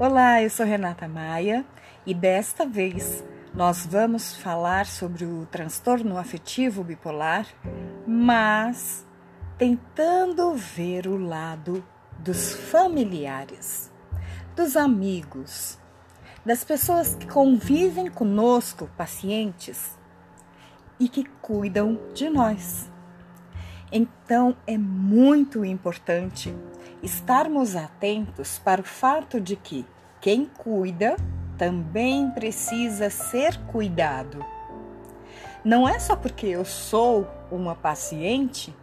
Olá, eu sou Renata Maia e desta vez nós vamos falar sobre o transtorno afetivo bipolar, mas tentando ver o lado dos familiares, dos amigos, das pessoas que convivem conosco, pacientes, e que cuidam de nós. Então é muito importante estarmos atentos para o fato de que quem cuida também precisa ser cuidado. Não é só porque eu sou uma paciente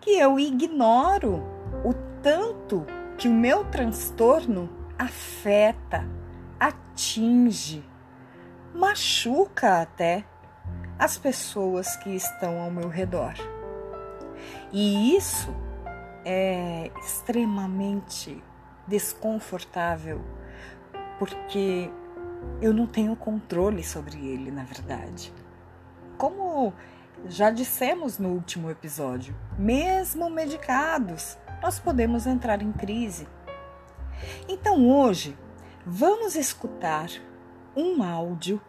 que eu ignoro o tanto que o meu transtorno afeta, atinge, machuca até as pessoas que estão ao meu redor. E isso é extremamente desconfortável, porque eu não tenho controle sobre ele, na verdade. Como já dissemos no último episódio, mesmo medicados, nós podemos entrar em crise. Então hoje vamos escutar um áudio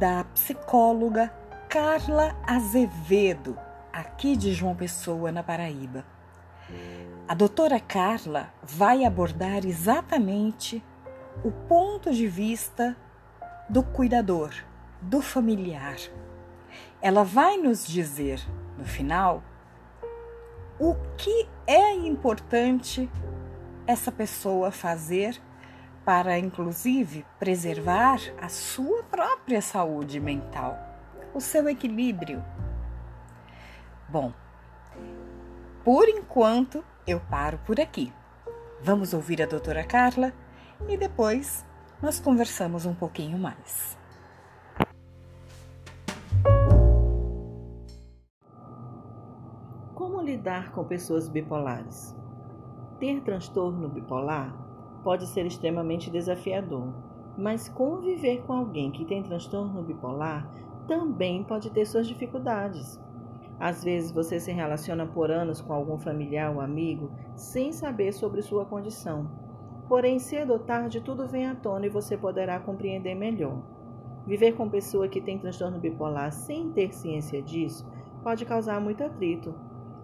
da psicóloga Carla Azevedo, aqui de João Pessoa, na Paraíba. A doutora Carla vai abordar exatamente o ponto de vista do cuidador, do familiar. Ela vai nos dizer, no final, o que é importante essa pessoa fazer para, inclusive, preservar a sua própria saúde mental, o seu equilíbrio. Bom, por enquanto, eu paro por aqui. Vamos ouvir a doutora Carla e depois nós conversamos um pouquinho mais. Como lidar com pessoas bipolares? Ter transtorno bipolar pode ser extremamente desafiador, mas conviver com alguém que tem transtorno bipolar também pode ter suas dificuldades. Às vezes você se relaciona por anos com algum familiar ou amigo sem saber sobre sua condição. Porém, cedo ou tarde tudo vem à tona e você poderá compreender melhor. Viver com pessoa que tem transtorno bipolar sem ter ciência disso pode causar muito atrito.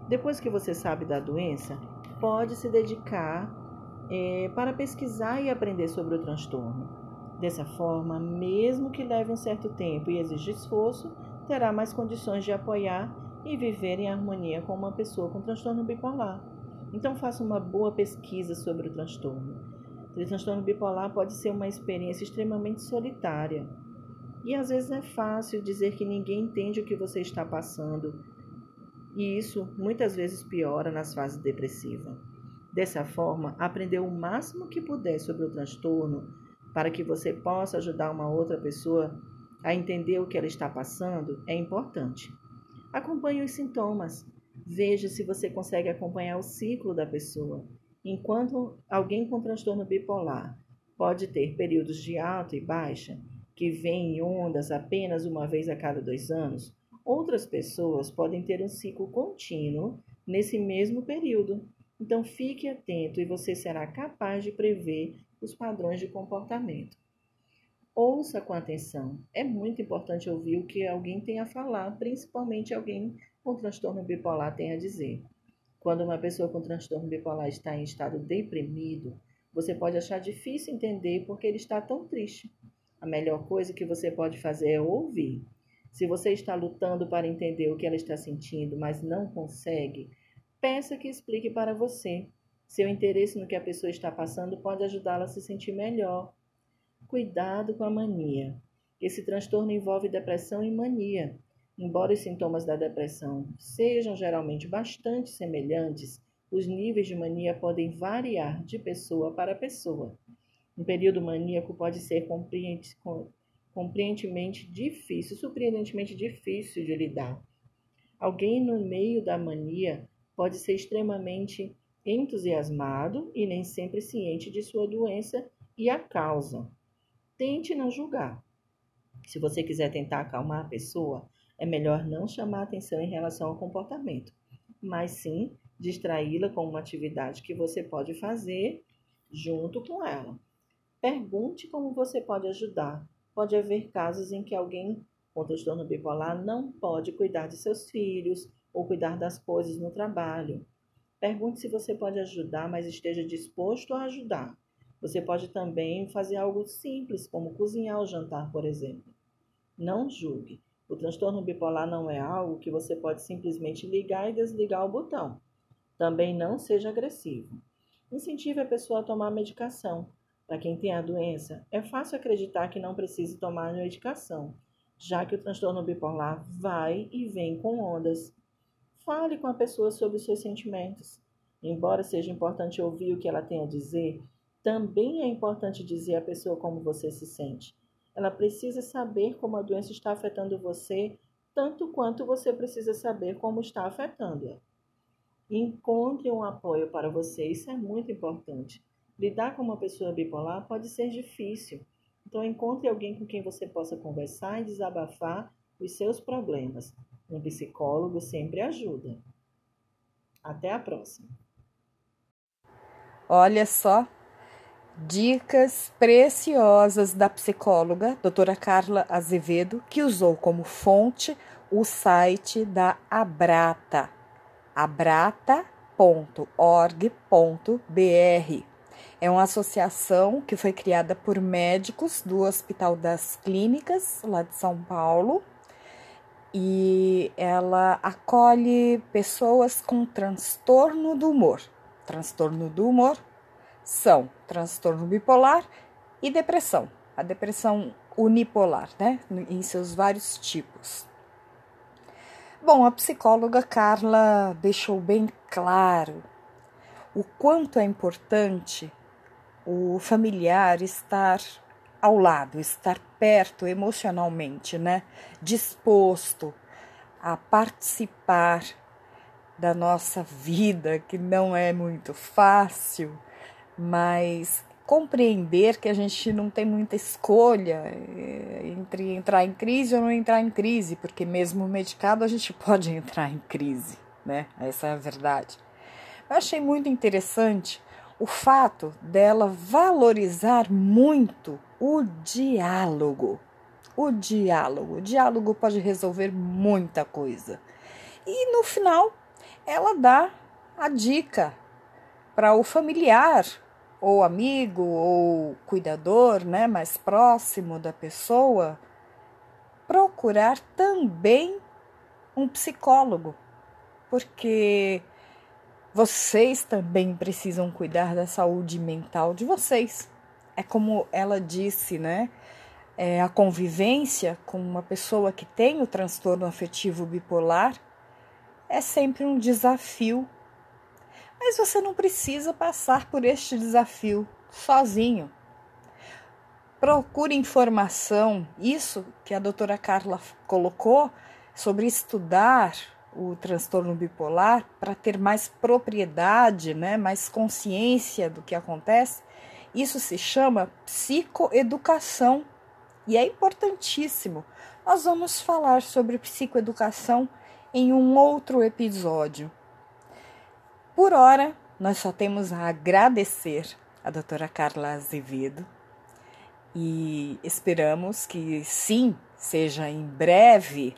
Depois que você sabe da doença, pode se dedicar é, para pesquisar e aprender sobre o transtorno. Dessa forma, mesmo que leve um certo tempo e exija esforço, terá mais condições de apoiar e viver em harmonia com uma pessoa com transtorno bipolar. Então faça uma boa pesquisa sobre o transtorno. O transtorno bipolar pode ser uma experiência extremamente solitária. E às vezes é fácil dizer que ninguém entende o que você está passando. E isso muitas vezes piora nas fases depressivas. Dessa forma, aprender o máximo que puder sobre o transtorno para que você possa ajudar uma outra pessoa a entender o que ela está passando é importante. Acompanhe os sintomas. Veja se você consegue acompanhar o ciclo da pessoa. Enquanto alguém com transtorno bipolar pode ter períodos de alta e baixa, que vêm em ondas apenas uma vez a cada dois anos, outras pessoas podem ter um ciclo contínuo nesse mesmo período. Então fique atento e você será capaz de prever os padrões de comportamento. Ouça com atenção. É muito importante ouvir o que alguém tem a falar, principalmente alguém com transtorno bipolar tem a dizer. Quando uma pessoa com transtorno bipolar está em estado deprimido, você pode achar difícil entender porque ele está tão triste. A melhor coisa que você pode fazer é ouvir. Se você está lutando para entender o que ela está sentindo, mas não consegue, peça que explique para você. Seu interesse no que a pessoa está passando pode ajudá-la a se sentir melhor Cuidado com a mania. Esse transtorno envolve depressão e mania. Embora os sintomas da depressão sejam geralmente bastante semelhantes, os níveis de mania podem variar de pessoa para pessoa. Um período maníaco pode ser compreendentemente difícil, surpreendentemente difícil de lidar. Alguém no meio da mania pode ser extremamente entusiasmado e nem sempre ciente de sua doença e a causa. Tente não julgar. Se você quiser tentar acalmar a pessoa, é melhor não chamar atenção em relação ao comportamento, mas sim distraí-la com uma atividade que você pode fazer junto com ela. Pergunte como você pode ajudar. Pode haver casos em que alguém com transtorno bipolar não pode cuidar de seus filhos ou cuidar das coisas no trabalho. Pergunte se você pode ajudar, mas esteja disposto a ajudar. Você pode também fazer algo simples, como cozinhar o jantar, por exemplo. Não julgue. O transtorno bipolar não é algo que você pode simplesmente ligar e desligar o botão. Também não seja agressivo. Incentive a pessoa a tomar medicação. Para quem tem a doença, é fácil acreditar que não precise tomar medicação, já que o transtorno bipolar vai e vem com ondas. Fale com a pessoa sobre os seus sentimentos. Embora seja importante ouvir o que ela tem a dizer, também é importante dizer à pessoa como você se sente. Ela precisa saber como a doença está afetando você, tanto quanto você precisa saber como está afetando-a. Encontre um apoio para você, isso é muito importante. Lidar com uma pessoa bipolar pode ser difícil, então encontre alguém com quem você possa conversar e desabafar os seus problemas. Um psicólogo sempre ajuda. Até a próxima. Olha só, dicas preciosas da psicóloga doutora Carla Azevedo, que usou como fonte o site da Abrata abrata.org.br. É uma associação que foi criada por médicos do Hospital das Clínicas, lá de São Paulo, e ela acolhe pessoas com transtorno do humor. Transtorno do humor são transtorno bipolar e depressão. A depressão unipolar, né, em seus vários tipos. Bom, a psicóloga Carla deixou bem claro o quanto é importante o familiar estar ao lado, estar perto emocionalmente, né? Disposto a participar da nossa vida, que não é muito fácil, mas compreender que a gente não tem muita escolha eh, entre entrar em crise ou não entrar em crise, porque mesmo medicado a gente pode entrar em crise, né? Essa é a verdade. Eu achei muito interessante o fato dela valorizar muito o diálogo. O diálogo. O diálogo pode resolver muita coisa. E no final, ela dá a dica para o familiar ou amigo ou cuidador, né, mais próximo da pessoa, procurar também um psicólogo, porque vocês também precisam cuidar da saúde mental de vocês. É como ela disse, né? É, a convivência com uma pessoa que tem o transtorno afetivo bipolar é sempre um desafio mas você não precisa passar por este desafio sozinho. Procure informação, isso que a doutora Carla colocou sobre estudar o transtorno bipolar para ter mais propriedade, né, mais consciência do que acontece. Isso se chama psicoeducação e é importantíssimo. Nós vamos falar sobre psicoeducação em um outro episódio. Por hora, nós só temos a agradecer a doutora Carla Azevedo e esperamos que sim, seja em breve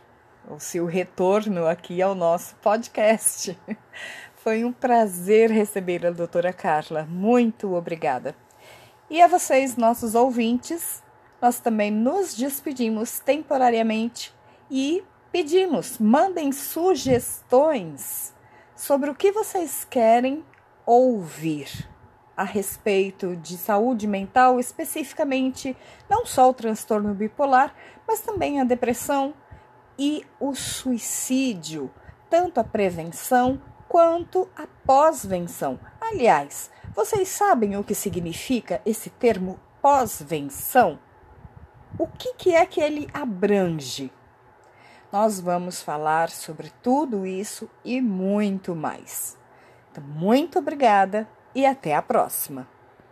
o seu retorno aqui ao nosso podcast. Foi um prazer receber a doutora Carla. Muito obrigada. E a vocês, nossos ouvintes, nós também nos despedimos temporariamente e pedimos, mandem sugestões sobre o que vocês querem ouvir a respeito de saúde mental, especificamente não só o transtorno bipolar, mas também a depressão e o suicídio, tanto a prevenção quanto a pós-venção. Aliás, vocês sabem o que significa esse termo pós-venção? O que, que é que ele abrange? Nós vamos falar sobre tudo isso e muito mais. Então, muito obrigada e até a próxima!